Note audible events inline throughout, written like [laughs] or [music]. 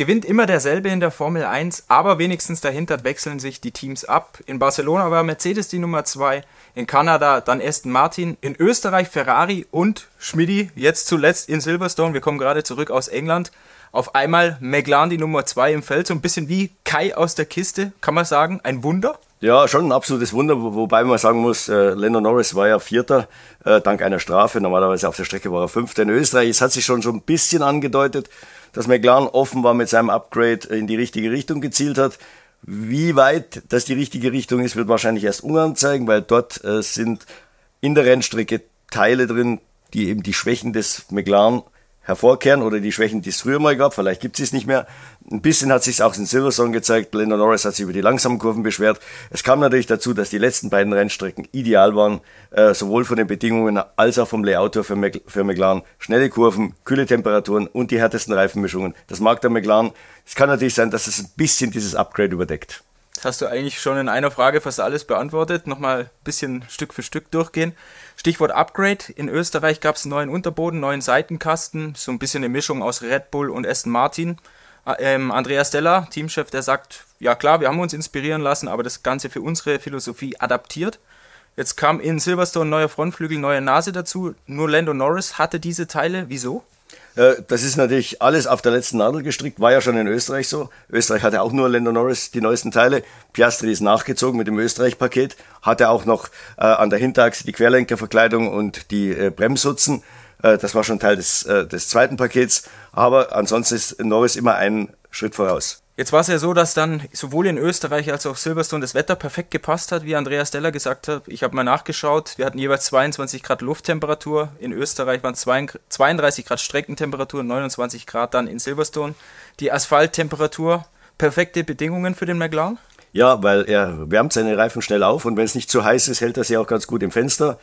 gewinnt immer derselbe in der Formel 1, aber wenigstens dahinter wechseln sich die Teams ab. In Barcelona war Mercedes die Nummer 2, in Kanada dann Aston Martin, in Österreich Ferrari und Schmidi, jetzt zuletzt in Silverstone, wir kommen gerade zurück aus England. Auf einmal McLaren die Nummer 2 im Feld, so ein bisschen wie Kai aus der Kiste, kann man sagen, ein Wunder? Ja, schon ein absolutes Wunder, wobei man sagen muss, äh, Lando Norris war ja Vierter, äh, dank einer Strafe. Normalerweise auf der Strecke war er Fünfter. In Österreich, es hat sich schon, schon ein bisschen angedeutet, dass McLaren offen war mit seinem Upgrade in die richtige Richtung gezielt hat. Wie weit das die richtige Richtung ist, wird wahrscheinlich erst Ungarn zeigen, weil dort äh, sind in der Rennstrecke Teile drin, die eben die Schwächen des McLaren hervorkehren oder die Schwächen, die es früher mal gab. Vielleicht gibt es es nicht mehr. Ein bisschen hat sich auch in Silverstone gezeigt. Lando Norris hat sich über die langsamen Kurven beschwert. Es kam natürlich dazu, dass die letzten beiden Rennstrecken ideal waren, äh, sowohl von den Bedingungen als auch vom Layout für, Mc für McLaren. Schnelle Kurven, kühle Temperaturen und die härtesten Reifenmischungen. Das mag der McLaren. Es kann natürlich sein, dass es ein bisschen dieses Upgrade überdeckt. Hast du eigentlich schon in einer Frage fast alles beantwortet. Nochmal ein bisschen Stück für Stück durchgehen. Stichwort Upgrade. In Österreich gab es einen neuen Unterboden, neuen Seitenkasten, so ein bisschen eine Mischung aus Red Bull und Aston Martin. Ähm, Andreas Deller, Teamchef, der sagt, ja klar, wir haben uns inspirieren lassen, aber das Ganze für unsere Philosophie adaptiert. Jetzt kam in Silverstone neuer Frontflügel, neue Nase dazu. Nur Lando Norris hatte diese Teile. Wieso? Äh, das ist natürlich alles auf der letzten Nadel gestrickt, war ja schon in Österreich so. Österreich hatte auch nur Lando Norris die neuesten Teile. Piastri ist nachgezogen mit dem Österreich-Paket, hatte auch noch äh, an der Hinterachse die Querlenkerverkleidung und die äh, Bremshutzen. Äh, das war schon Teil des, äh, des zweiten Pakets. Aber ansonsten ist Norris immer einen Schritt voraus. Jetzt war es ja so, dass dann sowohl in Österreich als auch Silverstone das Wetter perfekt gepasst hat, wie Andreas Deller gesagt hat. Ich habe mal nachgeschaut, wir hatten jeweils 22 Grad Lufttemperatur. In Österreich waren es 32 Grad Streckentemperatur, 29 Grad dann in Silverstone. Die Asphalttemperatur, perfekte Bedingungen für den McLaren? Ja, weil er wärmt seine Reifen schnell auf und wenn es nicht zu heiß ist, hält er sie auch ganz gut im Fenster.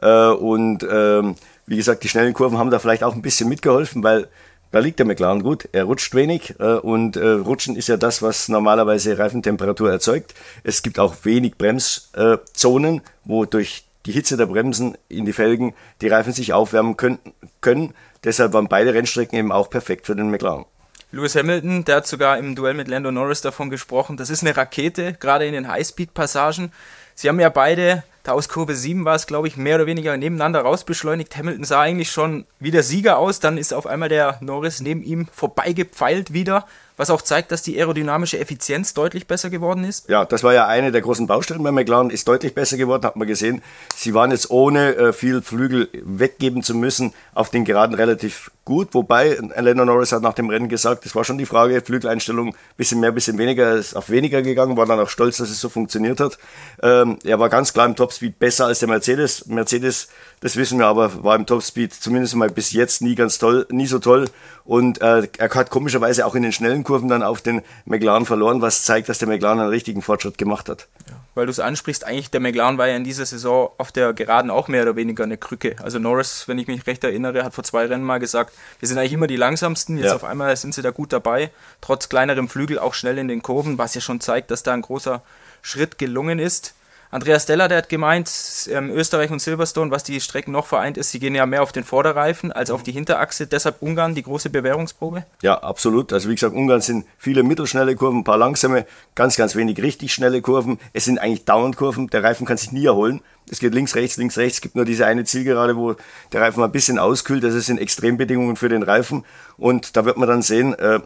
Äh, und ähm, wie gesagt, die schnellen Kurven haben da vielleicht auch ein bisschen mitgeholfen, weil da liegt der McLaren gut. Er rutscht wenig äh, und äh, Rutschen ist ja das, was normalerweise Reifentemperatur erzeugt. Es gibt auch wenig Bremszonen, äh, wo durch die Hitze der Bremsen in die Felgen die Reifen sich aufwärmen können. können. Deshalb waren beide Rennstrecken eben auch perfekt für den McLaren. Lewis Hamilton, der hat sogar im Duell mit Lando Norris davon gesprochen, das ist eine Rakete, gerade in den Highspeed-Passagen. Sie haben ja beide da aus Kurve 7 war es, glaube ich, mehr oder weniger nebeneinander rausbeschleunigt. Hamilton sah eigentlich schon wie der Sieger aus. Dann ist auf einmal der Norris neben ihm vorbeigepfeilt wieder was auch zeigt, dass die aerodynamische Effizienz deutlich besser geworden ist. Ja, das war ja eine der großen Baustellen bei McLaren, ist deutlich besser geworden, hat man gesehen. Sie waren jetzt ohne äh, viel Flügel weggeben zu müssen auf den Geraden relativ gut, wobei Lando Norris hat nach dem Rennen gesagt, es war schon die Frage, Flügeleinstellung, bisschen mehr, bisschen weniger, er ist auf weniger gegangen, war dann auch stolz, dass es so funktioniert hat. Ähm, er war ganz klar im Topspeed besser als der Mercedes. Mercedes, das wissen wir aber, war im Topspeed zumindest mal bis jetzt nie ganz toll, nie so toll und äh, er hat komischerweise auch in den schnellen Kurven dann auf den McLaren verloren, was zeigt, dass der McLaren einen richtigen Fortschritt gemacht hat. Ja, weil du es ansprichst, eigentlich der McLaren war ja in dieser Saison auf der Geraden auch mehr oder weniger eine Krücke. Also Norris, wenn ich mich recht erinnere, hat vor zwei Rennen mal gesagt, wir sind eigentlich immer die langsamsten, jetzt ja. auf einmal sind sie da gut dabei, trotz kleinerem Flügel auch schnell in den Kurven, was ja schon zeigt, dass da ein großer Schritt gelungen ist. Andreas Deller, der hat gemeint, ähm, Österreich und Silverstone, was die Strecken noch vereint ist, sie gehen ja mehr auf den Vorderreifen als auf die Hinterachse. Deshalb Ungarn die große Bewährungsprobe? Ja, absolut. Also wie gesagt, Ungarn sind viele mittelschnelle Kurven, ein paar langsame, ganz, ganz wenig richtig schnelle Kurven. Es sind eigentlich Dauerndkurven. Der Reifen kann sich nie erholen. Es geht links, rechts, links, rechts. Es gibt nur diese eine Zielgerade, wo der Reifen mal ein bisschen auskühlt. Das sind Extrembedingungen für den Reifen. Und da wird man dann sehen, äh,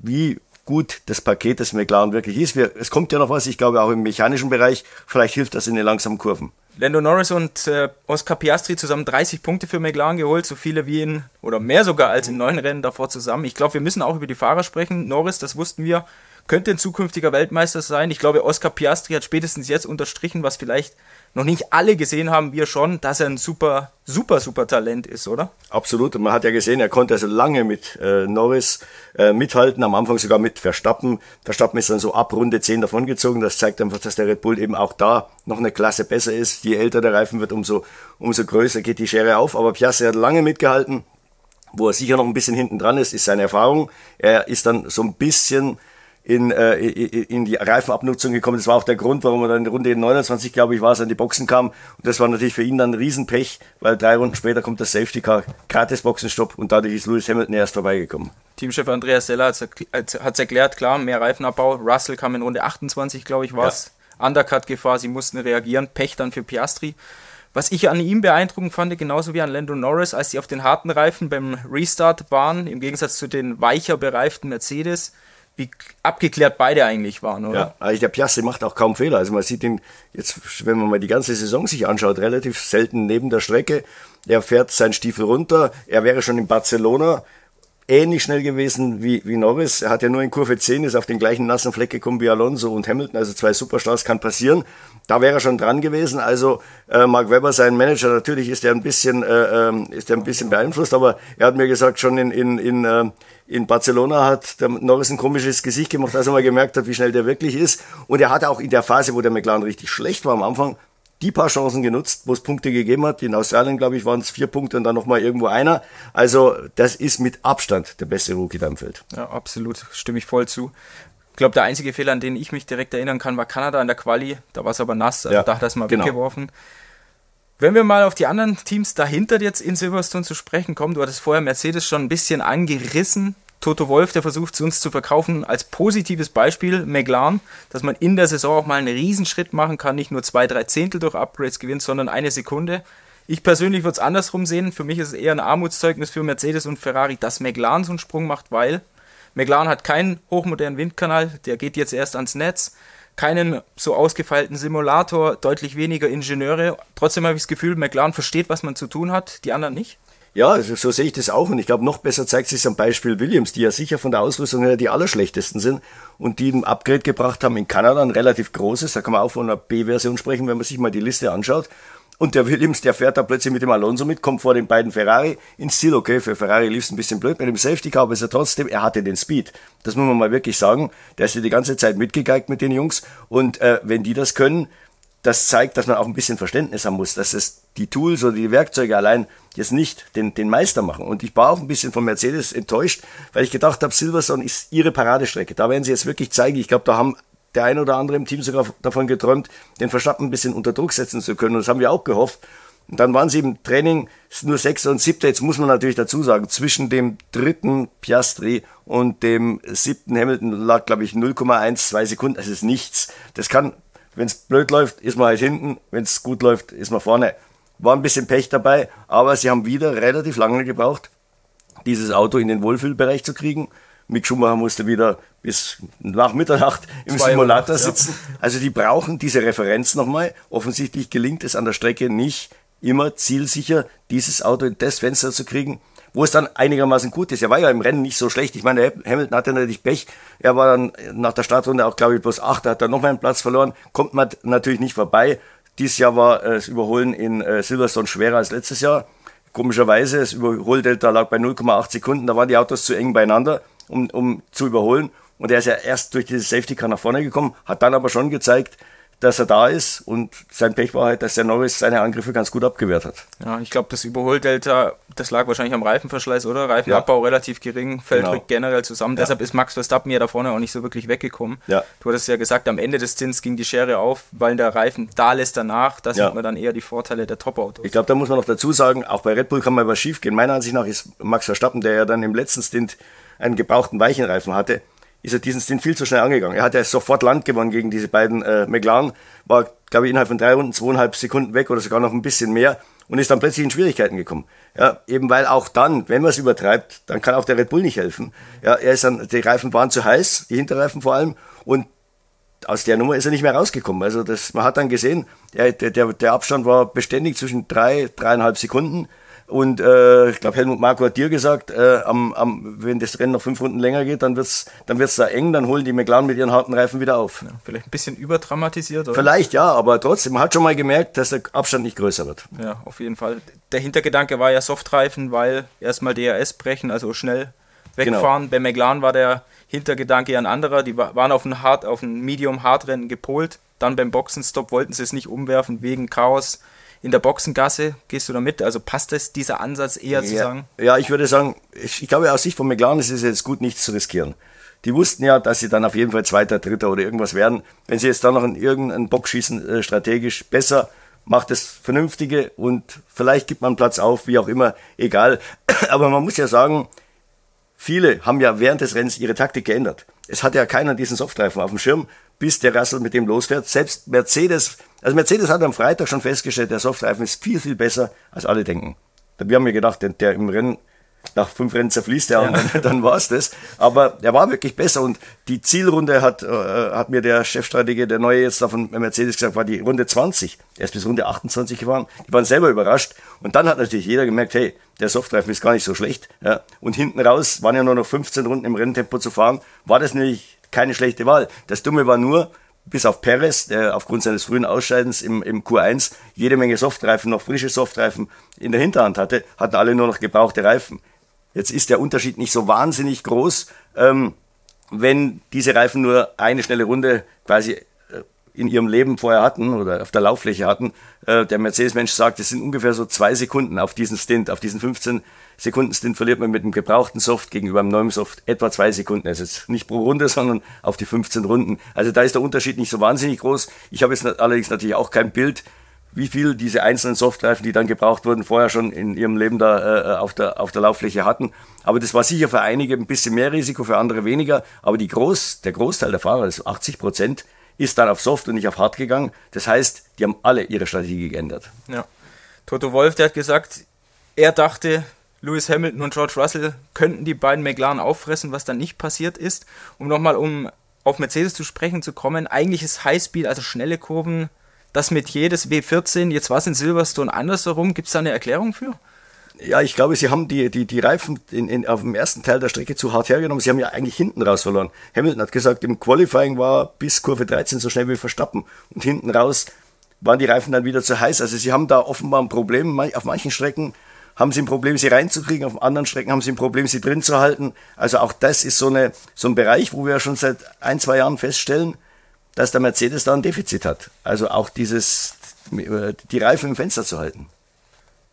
wie gut das Paket des McLaren wirklich ist. Wir, es kommt ja noch was, ich glaube auch im mechanischen Bereich, vielleicht hilft das in den langsamen Kurven. Lando Norris und äh, Oscar Piastri zusammen 30 Punkte für McLaren geholt, so viele wie in, oder mehr sogar als in neun Rennen davor zusammen. Ich glaube, wir müssen auch über die Fahrer sprechen. Norris, das wussten wir, könnte ein zukünftiger Weltmeister sein. Ich glaube, Oscar Piastri hat spätestens jetzt unterstrichen, was vielleicht noch nicht alle gesehen haben, wir schon, dass er ein super, super, super Talent ist, oder? Absolut. man hat ja gesehen, er konnte also lange mit äh, Norris äh, mithalten, am Anfang sogar mit Verstappen. Verstappen ist dann so ab Runde 10 davongezogen. Das zeigt einfach, dass der Red Bull eben auch da noch eine Klasse besser ist. Je älter der Reifen wird, umso, umso größer geht die Schere auf. Aber Piastri hat lange mitgehalten. Wo er sicher noch ein bisschen hinten dran ist, ist seine Erfahrung. Er ist dann so ein bisschen in, äh, in die Reifenabnutzung gekommen. Das war auch der Grund, warum er dann in Runde 29, glaube ich, war es, an die Boxen kam. Und das war natürlich für ihn dann ein Riesenpech, weil drei Runden später kommt das Safety Car, gratis Boxenstopp und dadurch ist Lewis Hamilton erst vorbeigekommen. Teamchef Andreas Seller hat es erklärt, klar, mehr Reifenabbau. Russell kam in Runde 28, glaube ich, war es. Ja. Undercut-Gefahr, sie mussten reagieren. Pech dann für Piastri. Was ich an ihm beeindruckend fand, genauso wie an Lando Norris, als sie auf den harten Reifen beim Restart waren, im Gegensatz zu den weicher bereiften Mercedes, wie abgeklärt beide eigentlich waren, oder? Ja, also der Piastri macht auch kaum Fehler. Also man sieht ihn jetzt, wenn man mal die ganze Saison sich anschaut, relativ selten neben der Strecke. Er fährt seinen Stiefel runter. Er wäre schon in Barcelona ähnlich schnell gewesen wie, wie Norris. Er hat ja nur in Kurve 10, ist auf den gleichen nassen Fleck gekommen wie Alonso und Hamilton, also zwei Superstars, kann passieren. Da wäre er schon dran gewesen. Also äh, Mark Webber, sein Manager, natürlich ist er ein bisschen, äh, ähm, ist er ein bisschen beeinflusst, aber er hat mir gesagt, schon in, in, in, äh, in Barcelona hat der Norris ein komisches Gesicht gemacht, als er mal gemerkt hat, wie schnell der wirklich ist. Und er hatte auch in der Phase, wo der McLaren richtig schlecht war am Anfang, die paar Chancen genutzt, wo es Punkte gegeben hat. In Australien, glaube ich, waren es vier Punkte und dann nochmal irgendwo einer. Also das ist mit Abstand der beste Rookie da im Feld. Ja, absolut. Stimme ich voll zu. Ich glaube, der einzige Fehler, an den ich mich direkt erinnern kann, war Kanada in der Quali. Da war es aber nass, also ja, da hat er es mal genau. weggeworfen. Wenn wir mal auf die anderen Teams dahinter jetzt in Silverstone zu sprechen kommen, du hattest vorher Mercedes schon ein bisschen angerissen. Toto Wolf, der versucht es uns zu verkaufen als positives Beispiel, McLaren, dass man in der Saison auch mal einen Riesenschritt machen kann, nicht nur zwei, drei Zehntel durch Upgrades gewinnt, sondern eine Sekunde. Ich persönlich würde es andersrum sehen. Für mich ist es eher ein Armutszeugnis für Mercedes und Ferrari, dass McLaren so einen Sprung macht, weil McLaren hat keinen hochmodernen Windkanal, der geht jetzt erst ans Netz, keinen so ausgefeilten Simulator, deutlich weniger Ingenieure. Trotzdem habe ich das Gefühl, McLaren versteht, was man zu tun hat, die anderen nicht. Ja, also so sehe ich das auch. Und ich glaube, noch besser zeigt sich am Beispiel Williams, die ja sicher von der Ausrüstung her die allerschlechtesten sind und die ein Upgrade gebracht haben in Kanada, ein relativ großes. Da kann man auch von einer B-Version sprechen, wenn man sich mal die Liste anschaut. Und der Williams, der fährt da plötzlich mit dem Alonso mit, kommt vor den beiden Ferrari ins Ziel. Okay, für Ferrari lief es ein bisschen blöd mit dem Safety Car, aber ist er trotzdem, er hatte den Speed. Das muss man mal wirklich sagen. Der ist ja die ganze Zeit mitgegeigt mit den Jungs. Und äh, wenn die das können, das zeigt, dass man auch ein bisschen Verständnis haben muss, dass es die Tools oder die Werkzeuge allein jetzt nicht den, den Meister machen. Und ich war auch ein bisschen von Mercedes enttäuscht, weil ich gedacht habe, Silverstone ist ihre Paradestrecke. Da werden sie jetzt wirklich zeigen. Ich glaube, da haben der ein oder andere im Team sogar davon geträumt, den Verstappen ein bisschen unter Druck setzen zu können. Und das haben wir auch gehofft. Und dann waren sie im Training nur Sechster und Siebter. Jetzt muss man natürlich dazu sagen, zwischen dem dritten Piastri und dem siebten Hamilton lag, glaube ich, 0,12 Sekunden. Das ist nichts. Das kann wenn es blöd läuft, ist man halt hinten. Wenn es gut läuft, ist man vorne. War ein bisschen Pech dabei, aber sie haben wieder relativ lange gebraucht, dieses Auto in den Wohlfühlbereich zu kriegen. Mick Schumacher musste wieder bis nach Mitternacht im Zwei Simulator Nacht, sitzen. Ja. Also die brauchen diese Referenz nochmal. Offensichtlich gelingt es an der Strecke nicht immer zielsicher, dieses Auto in das Fenster zu kriegen, wo es dann einigermaßen gut ist. Er war ja im Rennen nicht so schlecht. Ich meine, Hamilton hatte natürlich Pech. Er war dann nach der Startrunde auch, glaube ich, bloß acht. Er hat dann nochmal einen Platz verloren. Kommt man natürlich nicht vorbei. Dieses Jahr war äh, das Überholen in äh, Silverstone schwerer als letztes Jahr. Komischerweise, das Überholdelta lag bei 0,8 Sekunden. Da waren die Autos zu eng beieinander, um, um zu überholen. Und er ist ja erst durch dieses Safety Car nach vorne gekommen, hat dann aber schon gezeigt, dass er da ist und sein Pech war halt, dass der Norris seine Angriffe ganz gut abgewehrt hat. Ja, ich glaube, das Überholdelta, das lag wahrscheinlich am Reifenverschleiß, oder? Reifenabbau ja. relativ gering, fällt genau. generell zusammen. Ja. Deshalb ist Max Verstappen ja da vorne auch nicht so wirklich weggekommen. Ja. Du hattest ja gesagt, am Ende des Zins ging die Schere auf, weil der Reifen da lässt danach. Da sieht man dann eher die Vorteile der Top-Autos. Ich glaube, da muss man noch dazu sagen, auch bei Red Bull kann mal was schief gehen. Meiner Ansicht nach ist Max Verstappen, der ja dann im letzten Stint einen gebrauchten Weichenreifen hatte, ist er diesen Stint viel zu schnell angegangen. Er hat ja sofort Land gewonnen gegen diese beiden äh, McLaren, war, glaube ich, innerhalb von drei Runden zweieinhalb Sekunden weg oder sogar noch ein bisschen mehr und ist dann plötzlich in Schwierigkeiten gekommen. Ja, eben weil auch dann, wenn man es übertreibt, dann kann auch der Red Bull nicht helfen. Ja, er ist dann, die Reifen waren zu heiß, die Hinterreifen vor allem, und aus der Nummer ist er nicht mehr rausgekommen. Also das, man hat dann gesehen, der, der, der Abstand war beständig zwischen drei, dreieinhalb Sekunden. Und äh, ich glaube, Helmut Marko hat dir gesagt, äh, am, am, wenn das Rennen noch fünf Runden länger geht, dann wird's dann wird's da eng, dann holen die McLaren mit ihren harten Reifen wieder auf. Ja, vielleicht ein bisschen überdramatisiert, oder? Vielleicht ja, aber trotzdem, man hat schon mal gemerkt, dass der Abstand nicht größer wird. Ja, auf jeden Fall. Der Hintergedanke war ja Softreifen, weil erstmal DRS brechen, also schnell wegfahren. Genau. Bei McLaren war der Hintergedanke ja ein anderer. Die waren auf ein, Hard, auf ein Medium-Hard-Rennen gepolt. Dann beim Boxenstopp wollten sie es nicht umwerfen wegen Chaos in der Boxengasse. Gehst du da mit? Also passt das, dieser Ansatz eher ja, zu sagen? Ja, ich würde sagen, ich, ich glaube aus Sicht von McLaren ist es jetzt gut, nichts zu riskieren. Die wussten ja, dass sie dann auf jeden Fall Zweiter, Dritter oder irgendwas werden. Wenn sie jetzt dann noch in irgendeinen Bock schießen, äh, strategisch besser, macht das Vernünftige und vielleicht gibt man Platz auf, wie auch immer, egal. [clears throat] Aber man muss ja sagen, viele haben ja während des Rennens ihre Taktik geändert. Es hat ja keiner diesen Softreifen auf dem Schirm, bis der Russell mit dem losfährt. Selbst Mercedes, also Mercedes hat am Freitag schon festgestellt, der Softreifen ist viel, viel besser, als alle denken. Wir haben mir gedacht, der, der im Rennen nach fünf Rennen zerfließt er ja. und dann, dann war es das. Aber er war wirklich besser und die Zielrunde hat, äh, hat mir der Chefstratege, der neue jetzt da von Mercedes gesagt, war die Runde 20. Er ist bis Runde 28 gefahren. Die waren selber überrascht. Und dann hat natürlich jeder gemerkt, hey, der Softreifen ist gar nicht so schlecht. Ja. Und hinten raus waren ja nur noch 15 Runden im Renntempo zu fahren. War das nämlich keine schlechte Wahl. Das Dumme war nur, bis auf Perez, der aufgrund seines frühen Ausscheidens im, im Q1 jede Menge Softreifen, noch frische Softreifen in der Hinterhand hatte, hatten alle nur noch gebrauchte Reifen. Jetzt ist der Unterschied nicht so wahnsinnig groß, ähm, wenn diese Reifen nur eine schnelle Runde quasi in ihrem Leben vorher hatten oder auf der Lauffläche hatten. Äh, der Mercedes-Mensch sagt, es sind ungefähr so zwei Sekunden auf diesen Stint, auf diesen 15 Sekunden Stint verliert man mit dem gebrauchten Soft gegenüber dem neuen Soft etwa zwei Sekunden. Also jetzt nicht pro Runde, sondern auf die 15 Runden. Also da ist der Unterschied nicht so wahnsinnig groß. Ich habe jetzt allerdings natürlich auch kein Bild, wie viel diese einzelnen Softreifen, die dann gebraucht wurden, vorher schon in ihrem Leben da äh, auf, der, auf der Lauffläche hatten. Aber das war sicher für einige ein bisschen mehr Risiko, für andere weniger. Aber die Groß, der Großteil der Fahrer, das 80 Prozent, ist dann auf Soft und nicht auf Hard gegangen. Das heißt, die haben alle ihre Strategie geändert. Ja. Toto Wolf, der hat gesagt, er dachte, Lewis Hamilton und George Russell könnten die beiden McLaren auffressen, was dann nicht passiert ist. Um nochmal um auf Mercedes zu sprechen zu kommen, eigentlich ist Highspeed, also schnelle Kurven, das Metier des W14, jetzt war es in Silverstone andersherum. Gibt es da eine Erklärung für? Ja, ich glaube, sie haben die, die, die Reifen in, in, auf dem ersten Teil der Strecke zu hart hergenommen. Sie haben ja eigentlich hinten raus verloren. Hamilton hat gesagt, im Qualifying war bis Kurve 13 so schnell wie Verstappen. Und hinten raus waren die Reifen dann wieder zu heiß. Also sie haben da offenbar ein Problem. Auf manchen Strecken haben sie ein Problem, sie reinzukriegen, auf anderen Strecken haben sie ein Problem, sie drin zu halten. Also auch das ist so, eine, so ein Bereich, wo wir schon seit ein, zwei Jahren feststellen, dass der Mercedes da ein Defizit hat. Also auch dieses, die Reifen im Fenster zu halten.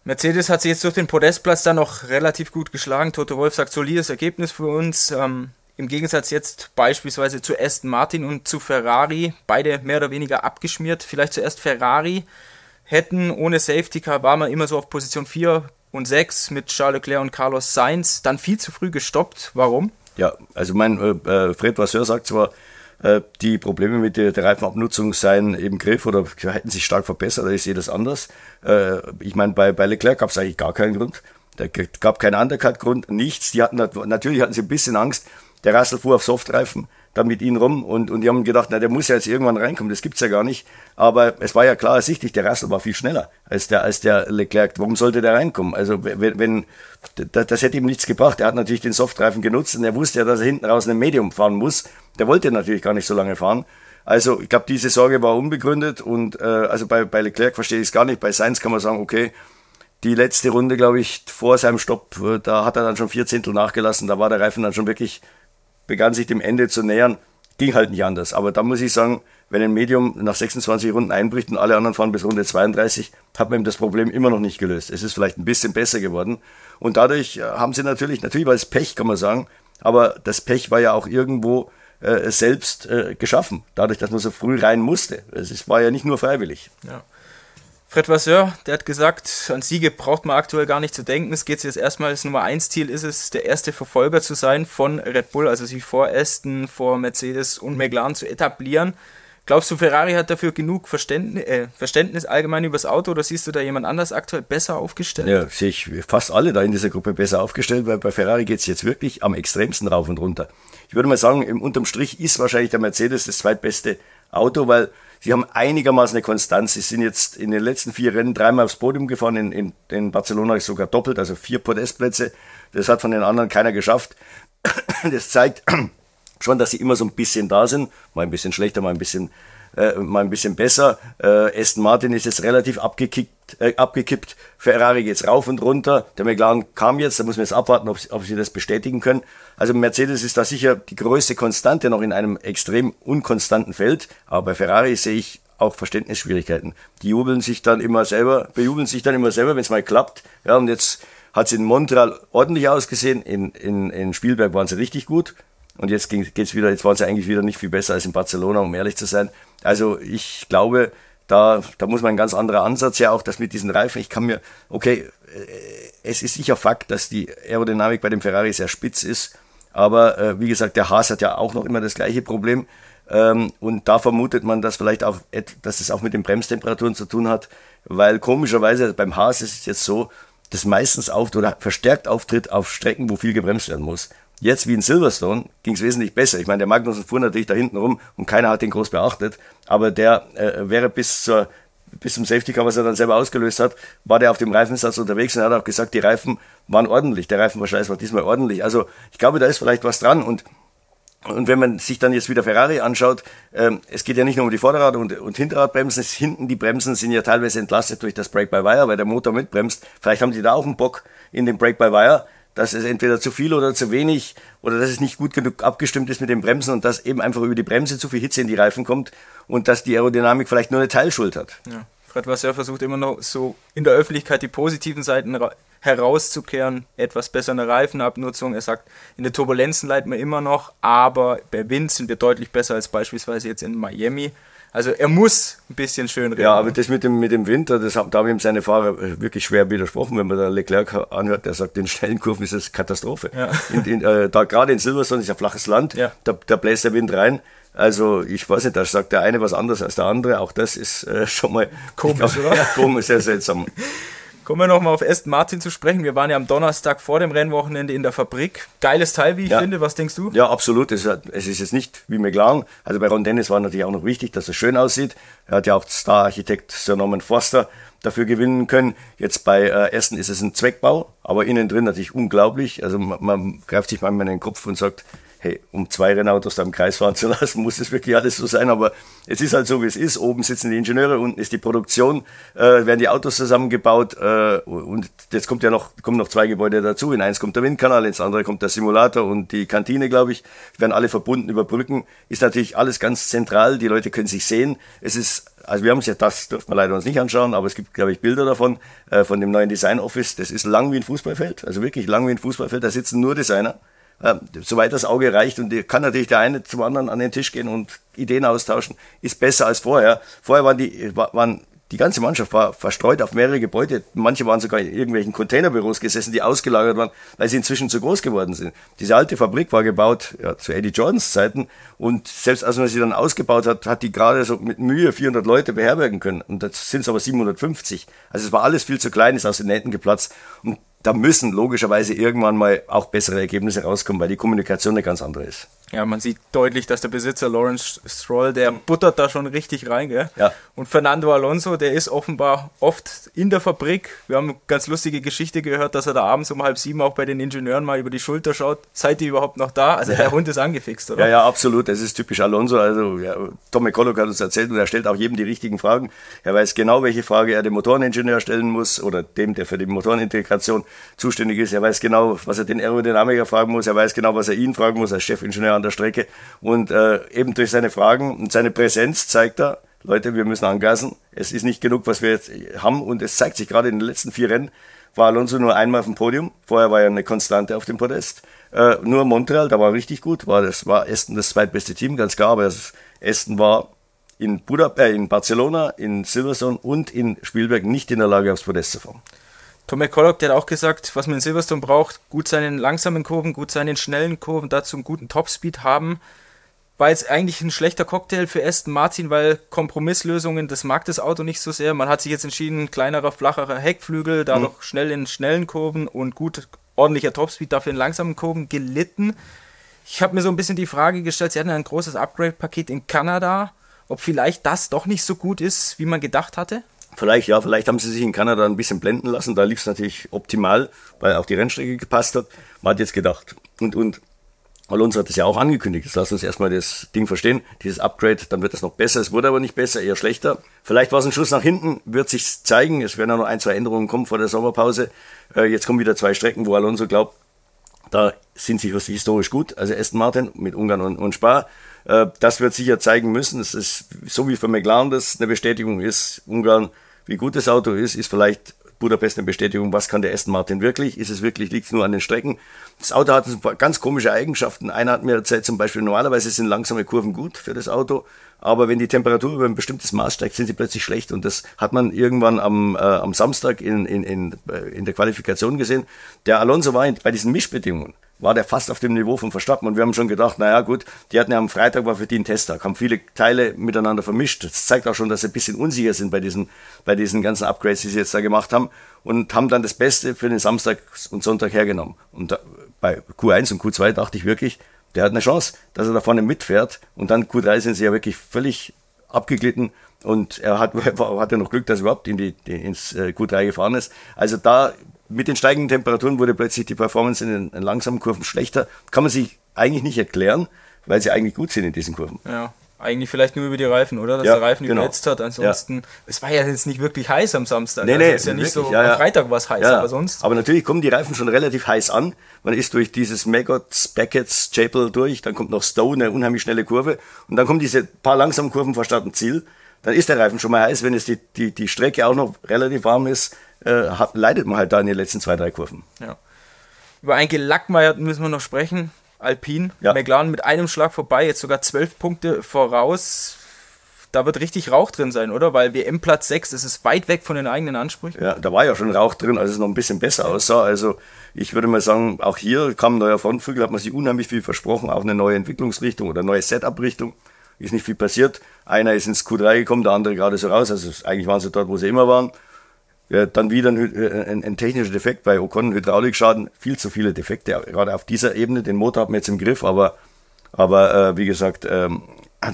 Mercedes hat sich jetzt durch den Podestplatz dann noch relativ gut geschlagen. Toto Wolf sagt, solides Ergebnis für uns. Ähm, Im Gegensatz jetzt beispielsweise zu Aston Martin und zu Ferrari, beide mehr oder weniger abgeschmiert. Vielleicht zuerst Ferrari hätten ohne Safety Car war man immer so auf Position 4 und 6 mit Charles Leclerc und Carlos Sainz, dann viel zu früh gestoppt. Warum? Ja, also mein äh, äh Fred Vasseur sagt zwar, die Probleme mit der, Reifenabnutzung seien im Griff oder hätten sich stark verbessert, ich sehe das anders. Äh, ich meine, bei, bei Leclerc gab es eigentlich gar keinen Grund. Da gab keinen Undercut-Grund, nichts. Die hatten natürlich hatten sie ein bisschen Angst. Der Russell fuhr auf Softreifen dann mit ihnen rum und, und die haben gedacht, na, der muss ja jetzt irgendwann reinkommen, das gibt's ja gar nicht. Aber es war ja klar ersichtlich, der Russell war viel schneller als der, als der Leclerc. Warum sollte der reinkommen? Also, wenn, wenn das, das hätte ihm nichts gebracht. Er hat natürlich den Softreifen genutzt und er wusste ja, dass er hinten raus ein Medium fahren muss. Der wollte natürlich gar nicht so lange fahren. Also, ich glaube, diese Sorge war unbegründet und, äh, also bei, bei Leclerc verstehe ich es gar nicht. Bei Sainz kann man sagen, okay, die letzte Runde, glaube ich, vor seinem Stopp, äh, da hat er dann schon vier Zehntel nachgelassen. Da war der Reifen dann schon wirklich begann sich dem Ende zu nähern. Ging halt nicht anders. Aber da muss ich sagen, wenn ein Medium nach 26 Runden einbricht und alle anderen fahren bis Runde 32, hat man ihm das Problem immer noch nicht gelöst. Es ist vielleicht ein bisschen besser geworden. Und dadurch äh, haben sie natürlich, natürlich war es Pech, kann man sagen, aber das Pech war ja auch irgendwo äh, selbst äh, geschaffen, dadurch, dass man so früh rein musste. Es war ja nicht nur freiwillig. Ja. Fred Vasseur, der hat gesagt, an Siege braucht man aktuell gar nicht zu denken. Es geht jetzt erstmal, das Nummer 1 Ziel ist es, der erste Verfolger zu sein von Red Bull, also sich vor Aston, vor Mercedes und McLaren zu etablieren. Glaubst du, Ferrari hat dafür genug Verständnis, äh, Verständnis allgemein übers Auto oder siehst du da jemand anders aktuell besser aufgestellt? Ja, sehe ich fast alle da in dieser Gruppe besser aufgestellt, weil bei Ferrari geht es jetzt wirklich am extremsten rauf und runter. Ich würde mal sagen, im unterm Strich ist wahrscheinlich der Mercedes das zweitbeste Auto, weil sie haben einigermaßen eine Konstanz. Sie sind jetzt in den letzten vier Rennen dreimal aufs Podium gefahren, in, in, in Barcelona sogar doppelt, also vier Podestplätze. Das hat von den anderen keiner geschafft. Das zeigt schon, dass sie immer so ein bisschen da sind. Mal ein bisschen schlechter, mal ein bisschen äh, mal ein bisschen besser. Äh, Aston Martin ist jetzt relativ abgekickt, äh, abgekippt. Ferrari geht's rauf und runter. Der McLaren kam jetzt, da muss man jetzt abwarten, ob, ob sie das bestätigen können. Also Mercedes ist da sicher die größte Konstante noch in einem extrem unkonstanten Feld. Aber bei Ferrari sehe ich auch Verständnisschwierigkeiten. Die jubeln sich dann immer selber, bejubeln sich dann immer selber, wenn es mal klappt. Ja, und jetzt hat es in Montreal ordentlich ausgesehen, in, in, in Spielberg waren sie richtig gut. Und jetzt geht's wieder, jetzt waren sie eigentlich wieder nicht viel besser als in Barcelona, um ehrlich zu sein. Also ich glaube, da, da muss man ein ganz anderer Ansatz ja auch, das mit diesen Reifen. Ich kann mir, okay, äh, es ist sicher Fakt, dass die Aerodynamik bei dem Ferrari sehr spitz ist. Aber äh, wie gesagt, der Haas hat ja auch noch immer das gleiche Problem. Ähm, und da vermutet man, dass vielleicht auch, dass es auch mit den Bremstemperaturen zu tun hat, weil komischerweise beim Haas ist es jetzt so, dass meistens auf oder verstärkt auftritt auf Strecken, wo viel gebremst werden muss. Jetzt wie in Silverstone ging es wesentlich besser. Ich meine, der Magnussen fuhr natürlich da hinten rum und keiner hat den groß beachtet, aber der äh, wäre bis zur bis zum Safety Car, was er dann selber ausgelöst hat, war der auf dem Reifensatz unterwegs und hat auch gesagt, die Reifen waren ordentlich. Der Reifenverschleiß war diesmal ordentlich. Also ich glaube, da ist vielleicht was dran und und wenn man sich dann jetzt wieder Ferrari anschaut, ähm, es geht ja nicht nur um die Vorderrad- und, und Hinterradbremsen, hinten die Bremsen sind ja teilweise entlastet durch das Brake-by-Wire, weil der Motor mitbremst. Vielleicht haben die da auch einen Bock in dem Brake-by-Wire, dass es entweder zu viel oder zu wenig oder dass es nicht gut genug abgestimmt ist mit den Bremsen und dass eben einfach über die Bremse zu viel Hitze in die Reifen kommt und dass die Aerodynamik vielleicht nur eine Teilschuld hat. Ja. Fred Vasseur versucht immer noch so in der Öffentlichkeit die positiven Seiten herauszukehren, etwas bessere Reifenabnutzung. Er sagt, in den Turbulenzen leiden wir immer noch, aber bei Wind sind wir deutlich besser als beispielsweise jetzt in Miami. Also er muss ein bisschen schön reden. Ja, aber das mit dem, mit dem Winter, das, da haben ihm seine Fahrer wirklich schwer widersprochen, wenn man da Leclerc anhört, der sagt, in schnellen Kurven ist das Katastrophe. Ja. In, in, äh, da gerade in Silverstone ist ja flaches Land, ja. da, da bläst der Wind rein. Also ich weiß nicht, da sagt der eine was anderes als der andere. Auch das ist äh, schon mal komisch, glaub, oder? Ja, komisch, sehr seltsam. [laughs] Kommen wir nochmal auf Aston Martin zu sprechen. Wir waren ja am Donnerstag vor dem Rennwochenende in der Fabrik. Geiles Teil, wie ich ja. finde. Was denkst du? Ja, absolut. Es, es, ist jetzt nicht wie McLaren. Also bei Ron Dennis war natürlich auch noch wichtig, dass es schön aussieht. Er hat ja auch Star-Architekt Sir Norman Foster dafür gewinnen können. Jetzt bei äh, Aston ist es ein Zweckbau, aber innen drin natürlich unglaublich. Also man, man greift sich manchmal in den Kopf und sagt, hey, um zwei Rennautos da im Kreis fahren zu [laughs] lassen, muss das wirklich alles so sein. Aber es ist halt so, wie es ist. Oben sitzen die Ingenieure, unten ist die Produktion, äh, werden die Autos zusammengebaut äh, und jetzt kommt ja noch, kommen noch zwei Gebäude dazu. In eins kommt der Windkanal, ins andere kommt der Simulator und die Kantine, glaube ich. werden alle verbunden über Brücken. Ist natürlich alles ganz zentral. Die Leute können sich sehen. Es ist also wir haben es ja, das dürfen wir leider uns nicht anschauen, aber es gibt, glaube ich, Bilder davon, äh, von dem neuen Design Office. Das ist lang wie ein Fußballfeld, also wirklich lang wie ein Fußballfeld. Da sitzen nur Designer äh, soweit das Auge reicht und kann natürlich der eine zum anderen an den Tisch gehen und Ideen austauschen, ist besser als vorher. Vorher waren die, waren die ganze Mannschaft war verstreut auf mehrere Gebäude. Manche waren sogar in irgendwelchen Containerbüros gesessen, die ausgelagert waren, weil sie inzwischen zu groß geworden sind. Diese alte Fabrik war gebaut ja, zu Eddie Jordans Zeiten und selbst als man sie dann ausgebaut hat, hat die gerade so mit Mühe 400 Leute beherbergen können. Und das sind es aber 750. Also es war alles viel zu klein, ist aus den Nähten geplatzt. Und da müssen logischerweise irgendwann mal auch bessere Ergebnisse rauskommen, weil die Kommunikation eine ganz andere ist. Ja, man sieht deutlich, dass der Besitzer Lawrence Stroll, der buttert da schon richtig rein, gell? Ja. Und Fernando Alonso, der ist offenbar oft in der Fabrik. Wir haben eine ganz lustige Geschichte gehört, dass er da abends um halb sieben auch bei den Ingenieuren mal über die Schulter schaut. Seid ihr überhaupt noch da? Also ja. der Hund ist angefixt, oder? Ja, ja, absolut. Das ist typisch Alonso. Also ja, Tommy Collock hat uns erzählt und er stellt auch jedem die richtigen Fragen. Er weiß genau, welche Frage er dem Motoreningenieur stellen muss oder dem, der für die Motorenintegration zuständig ist. Er weiß genau, was er den Aerodynamiker fragen muss. Er weiß genau, was er ihn fragen muss als Chefingenieur an der Strecke. Und äh, eben durch seine Fragen und seine Präsenz zeigt er, Leute, wir müssen angasen. Es ist nicht genug, was wir jetzt haben. Und es zeigt sich gerade in den letzten vier Rennen, war Alonso nur einmal auf dem Podium. Vorher war er eine Konstante auf dem Podest. Äh, nur Montreal, da war richtig gut. War das war Aston das zweitbeste Team, ganz klar. Aber Aston war in, Budapest, äh, in Barcelona, in Silverstone und in Spielberg nicht in der Lage, aufs Podest zu fahren. Tom McCulloch, der hat auch gesagt, was man in Silverstone braucht, gut seinen langsamen Kurven, gut seinen schnellen Kurven, dazu einen guten Topspeed haben. War jetzt eigentlich ein schlechter Cocktail für Aston Martin, weil Kompromisslösungen, das mag das Auto nicht so sehr. Man hat sich jetzt entschieden, kleinerer, flacherer Heckflügel, dadurch mhm. schnell in schnellen Kurven und gut ordentlicher Topspeed, dafür in langsamen Kurven gelitten. Ich habe mir so ein bisschen die Frage gestellt, sie hatten ein großes Upgrade-Paket in Kanada, ob vielleicht das doch nicht so gut ist, wie man gedacht hatte? Vielleicht, ja, vielleicht haben sie sich in Kanada ein bisschen blenden lassen. Da lief es natürlich optimal, weil auch die Rennstrecke gepasst hat. Man hat jetzt gedacht. Und, und Alonso hat es ja auch angekündigt. Jetzt lass uns erstmal das Ding verstehen. Dieses Upgrade, dann wird es noch besser. Es wurde aber nicht besser, eher schlechter. Vielleicht war es ein Schuss nach hinten, wird sich zeigen. Es werden auch noch ein, zwei Änderungen kommen vor der Sommerpause. Äh, jetzt kommen wieder zwei Strecken, wo Alonso glaubt, da sind sie historisch gut. Also Aston Martin mit Ungarn und, und Spa. Äh, das wird sicher zeigen müssen. Es ist so wie für McLaren das eine Bestätigung ist. Ungarn, wie gut das Auto ist, ist vielleicht Budapest eine Bestätigung, was kann der Aston Martin wirklich? Ist es wirklich, liegt es nur an den Strecken? Das Auto hat ein paar ganz komische Eigenschaften. Einer hat mir erzählt, zum Beispiel, normalerweise sind langsame Kurven gut für das Auto, aber wenn die Temperatur über ein bestimmtes Maß steigt, sind sie plötzlich schlecht. Und das hat man irgendwann am, äh, am Samstag in, in, in, äh, in der Qualifikation gesehen. Der Alonso war in, bei diesen Mischbedingungen war der fast auf dem Niveau von Verstappen. Und wir haben schon gedacht, naja gut, die hatten ja am Freitag war für die ein Testtag, haben viele Teile miteinander vermischt. Das zeigt auch schon, dass sie ein bisschen unsicher sind bei diesen, bei diesen ganzen Upgrades, die sie jetzt da gemacht haben. Und haben dann das Beste für den Samstag und Sonntag hergenommen. Und da, bei Q1 und Q2 dachte ich wirklich, der hat eine Chance, dass er da vorne mitfährt. Und dann Q3 sind sie ja wirklich völlig abgeglitten. Und er hat, [laughs] hatte noch Glück, dass er überhaupt in die, die, ins äh, Q3 gefahren ist. Also da mit den steigenden Temperaturen wurde plötzlich die Performance in den langsamen Kurven schlechter. Kann man sich eigentlich nicht erklären, weil sie eigentlich gut sind in diesen Kurven. Ja, eigentlich vielleicht nur über die Reifen, oder? Dass ja, der Reifen genau. überletzt hat. Ansonsten, ja. es war ja jetzt nicht wirklich heiß am Samstag. Nee, also nee, ist ja nicht wirklich, so, ja, am Freitag war es heiß, aber sonst. Aber natürlich kommen die Reifen schon relativ heiß an. Man ist durch dieses Maggots, Beckett's, Chapel durch, dann kommt noch Stone, eine unheimlich schnelle Kurve. Und dann kommen diese paar langsamen Kurven vor Stadt und Ziel. Dann ist der Reifen schon mal heiß, wenn es die, die, die Strecke auch noch relativ warm ist äh, leidet man halt da in den letzten zwei, drei Kurven. Ja. Über ein Gelackmeiert müssen wir noch sprechen. Alpin, ja. McLaren mit einem Schlag vorbei, jetzt sogar zwölf Punkte voraus. Da wird richtig Rauch drin sein, oder? Weil WM Platz 6, das ist weit weg von den eigenen Ansprüchen. Ja, da war ja schon Rauch drin, als es noch ein bisschen besser aussah. Also ich würde mal sagen, auch hier kam ein neuer Frontflügel, hat man sich unheimlich viel versprochen, auch eine neue Entwicklungsrichtung oder neue Setup-Richtung. Ist nicht viel passiert. Einer ist ins Q3 gekommen, der andere gerade so raus. Also eigentlich waren sie dort, wo sie immer waren. Ja, dann wieder ein, ein, ein, technischer Defekt bei Ocon, Hydraulikschaden, viel zu viele Defekte, gerade auf dieser Ebene. Den Motor hat man jetzt im Griff, aber, aber äh, wie gesagt, ähm,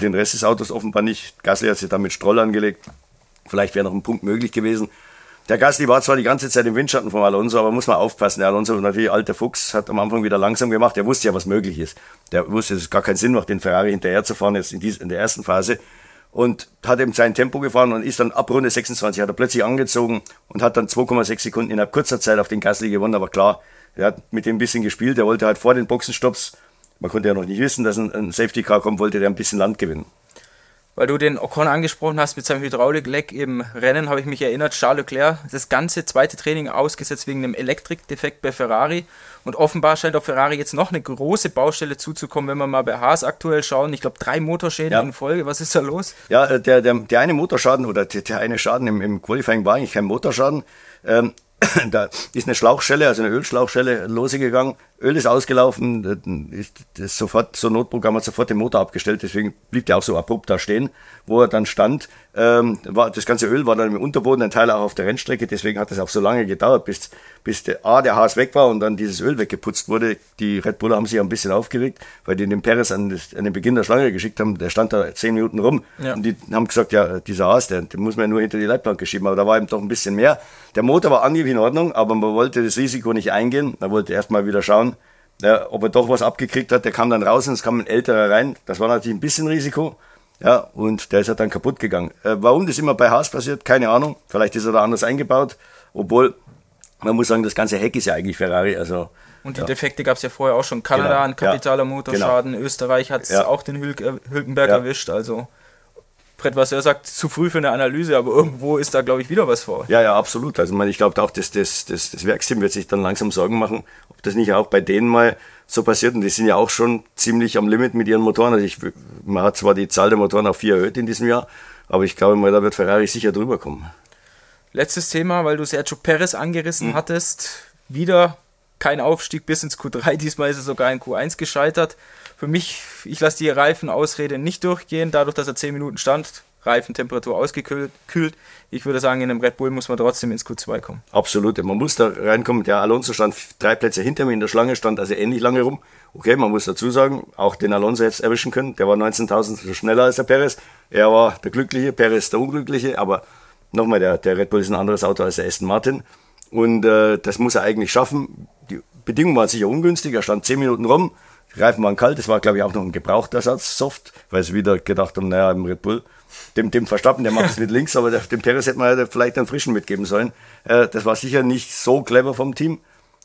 den Rest des Autos offenbar nicht. Gasly hat sich dann mit Stroll angelegt. Vielleicht wäre noch ein Punkt möglich gewesen. Der Gasly war zwar die ganze Zeit im Windschatten von Alonso, aber muss man aufpassen. Der Alonso, natürlich alter Fuchs, hat am Anfang wieder langsam gemacht. Er wusste ja, was möglich ist. Der wusste, dass es gar keinen Sinn macht, den Ferrari hinterher zu fahren, jetzt in, dies, in der ersten Phase und hat eben sein Tempo gefahren und ist dann ab Runde 26 hat er plötzlich angezogen und hat dann 2,6 Sekunden innerhalb kurzer Zeit auf den Gasly gewonnen. Aber klar, er hat mit dem ein bisschen gespielt. Er wollte halt vor den Boxenstopps, man konnte ja noch nicht wissen, dass ein, ein Safety Car kommt, wollte der ein bisschen Land gewinnen weil du den Ocon angesprochen hast mit seinem Hydraulikleck im Rennen, habe ich mich erinnert, Charles Leclerc, das ganze zweite Training ausgesetzt wegen einem Elektrikdefekt bei Ferrari. Und offenbar scheint auf Ferrari jetzt noch eine große Baustelle zuzukommen, wenn wir mal bei Haas aktuell schauen. Ich glaube, drei Motorschäden ja. in Folge. Was ist da los? Ja, äh, der, der, der eine Motorschaden oder der, der eine Schaden im, im Qualifying war eigentlich kein Motorschaden. Ähm, [clears throat] da ist eine Schlauchschelle, also eine Ölschlauchschelle losgegangen. Öl ist ausgelaufen, ist das sofort, so Notprogramm hat sofort den Motor abgestellt, deswegen blieb der auch so abrupt da stehen, wo er dann stand. Ähm, war, das ganze Öl war dann im Unterboden, ein Teil auch auf der Rennstrecke, deswegen hat es auch so lange gedauert, bis, bis der, A, der Haas weg war und dann dieses Öl weggeputzt wurde. Die Red Buller haben sich ein bisschen aufgeregt, weil die den Perez an, das, an den Beginn der Schlange geschickt haben, der stand da zehn Minuten rum ja. und die haben gesagt, ja, dieser Haas, der, den muss man ja nur hinter die Leitplanke schieben, aber da war eben doch ein bisschen mehr. Der Motor war angeblich in Ordnung, aber man wollte das Risiko nicht eingehen, man wollte erstmal wieder schauen, ja, ob er doch was abgekriegt hat. Der kam dann raus und es kam ein älterer rein. Das war natürlich ein bisschen Risiko. Ja, und der ist halt dann kaputt gegangen. Äh, warum das immer bei Haas passiert, keine Ahnung. Vielleicht ist er da anders eingebaut. Obwohl, man muss sagen, das ganze Heck ist ja eigentlich Ferrari. Also, und die ja. Defekte gab es ja vorher auch schon. Kanada genau. ein kapitaler Motorschaden. Genau. Österreich hat ja. auch den Hülk äh, Hülkenberg erwischt. Also Fred, was er sagt, zu früh für eine Analyse, aber irgendwo ist da, glaube ich, wieder was vor. Ja, ja, absolut. Also ich glaube auch, dass das, das, das Werksteam wird sich dann langsam Sorgen machen, ob das nicht auch bei denen mal so passiert. Und die sind ja auch schon ziemlich am Limit mit ihren Motoren. Also ich, man hat zwar die Zahl der Motoren auf vier erhöht in diesem Jahr, aber ich glaube mal, da wird Ferrari sicher drüber kommen. Letztes Thema, weil du Sergio Perez angerissen hm. hattest. Wieder kein Aufstieg bis ins Q3. [laughs] Diesmal ist er sogar in Q1 gescheitert. Für mich, ich lasse die Reifenausrede nicht durchgehen, dadurch, dass er 10 Minuten stand, Reifentemperatur ausgekühlt. Ich würde sagen, in einem Red Bull muss man trotzdem ins Q2 kommen. Absolut, man muss da reinkommen. Der Alonso stand drei Plätze hinter mir in der Schlange, stand also ähnlich lange rum. Okay, man muss dazu sagen, auch den Alonso jetzt erwischen können. Der war 19.000 schneller als der Perez. Er war der Glückliche, Perez der Unglückliche, aber nochmal, der, der Red Bull ist ein anderes Auto als der Aston Martin. Und äh, das muss er eigentlich schaffen. Bedingungen waren sicher ungünstig. Er stand 10 Minuten rum Die Reifen waren kalt, das war glaube ich auch noch ein gebrauchter Satz, soft, weil sie wieder gedacht haben, naja, im Red Bull, dem, dem Verstappen, der macht es [laughs] mit links, aber dem Perez hätte man ja vielleicht einen frischen mitgeben sollen. Äh, das war sicher nicht so clever vom Team.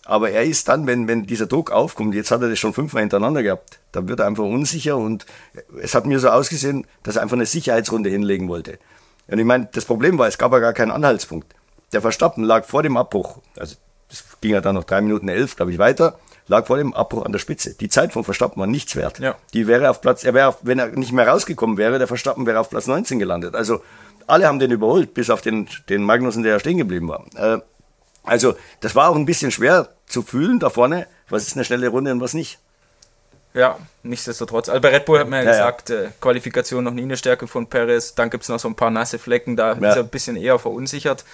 Aber er ist dann, wenn, wenn dieser Druck aufkommt, jetzt hat er das schon fünfmal hintereinander gehabt, dann wird er einfach unsicher und es hat mir so ausgesehen, dass er einfach eine Sicherheitsrunde hinlegen wollte. Und ich meine, das Problem war, es gab ja gar keinen Anhaltspunkt. Der Verstappen lag vor dem Abbruch, also das ging ja dann noch drei Minuten elf, glaube ich, weiter, lag vor dem Abbruch an der Spitze. Die Zeit von Verstappen war nichts wert. Ja. Die wäre auf Platz, er wäre, wenn er nicht mehr rausgekommen wäre, der Verstappen wäre auf Platz 19 gelandet. Also alle haben den überholt, bis auf den, den Magnussen, der ja stehen geblieben war. Äh, also das war auch ein bisschen schwer zu fühlen da vorne, was ist eine schnelle Runde und was nicht. Ja, nichtsdestotrotz. Also bei Red Bull hat man ja, ja gesagt, ja. Äh, Qualifikation noch nie eine Stärke von Perez. Dann gibt es noch so ein paar nasse Flecken, da ist er ein bisschen eher verunsichert.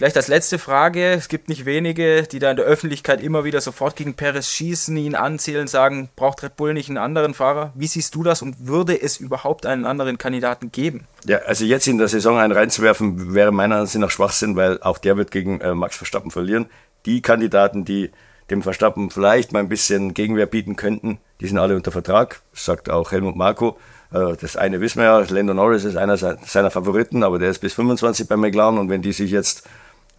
Vielleicht als letzte Frage, es gibt nicht wenige, die da in der Öffentlichkeit immer wieder sofort gegen Perez schießen, ihn anzählen, sagen, braucht Red Bull nicht einen anderen Fahrer. Wie siehst du das und würde es überhaupt einen anderen Kandidaten geben? Ja, also jetzt in der Saison einen reinzuwerfen, wäre meiner Ansicht nach Schwachsinn, weil auch der wird gegen äh, Max Verstappen verlieren. Die Kandidaten, die dem Verstappen vielleicht mal ein bisschen Gegenwehr bieten könnten, die sind alle unter Vertrag, sagt auch Helmut Marko. Äh, das eine wissen wir ja, Lando Norris ist einer seiner Favoriten, aber der ist bis 25 bei McLaren und wenn die sich jetzt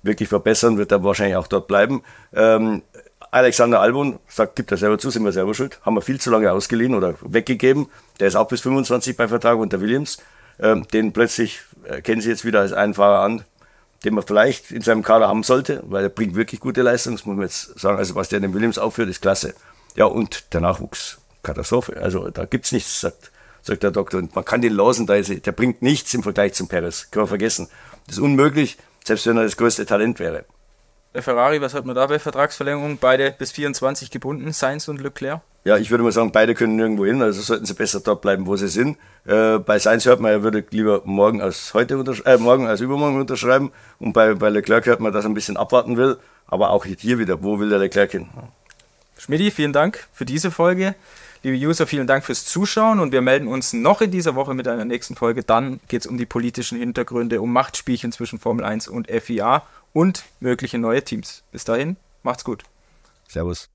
wirklich verbessern, wird er wahrscheinlich auch dort bleiben. Ähm, Alexander Albon sagt, gibt er selber zu, sind wir selber schuld. Haben wir viel zu lange ausgeliehen oder weggegeben. Der ist auch bis 25 bei Vertrag unter Williams. Ähm, den plötzlich äh, kennen sie jetzt wieder als einen Fahrer an, den man vielleicht in seinem Kader haben sollte, weil er bringt wirklich gute Leistung, das muss man jetzt sagen. Also was der in den Williams aufführt, ist klasse. Ja, und der Nachwuchs, Katastrophe. Also da gibt's nichts, sagt, sagt der Doktor. Und man kann den ist, der bringt nichts im Vergleich zum Perez. Können wir vergessen. Das ist unmöglich selbst wenn er das größte Talent wäre. Der Ferrari, was hat man da bei Vertragsverlängerung? Beide bis 24 gebunden, Sainz und Leclerc? Ja, ich würde mal sagen, beide können nirgendwo hin, also sollten sie besser dort bleiben, wo sie sind. Äh, bei Sainz hört man, er würde lieber morgen als heute äh, morgen als übermorgen unterschreiben. Und bei, bei Leclerc hört man, dass er ein bisschen abwarten will. Aber auch hier wieder, wo will der Leclerc hin? Schmidti, vielen Dank für diese Folge. Liebe User, vielen Dank fürs Zuschauen und wir melden uns noch in dieser Woche mit einer nächsten Folge. Dann geht es um die politischen Hintergründe, um Machtspielchen zwischen Formel 1 und FIA und mögliche neue Teams. Bis dahin, macht's gut. Servus.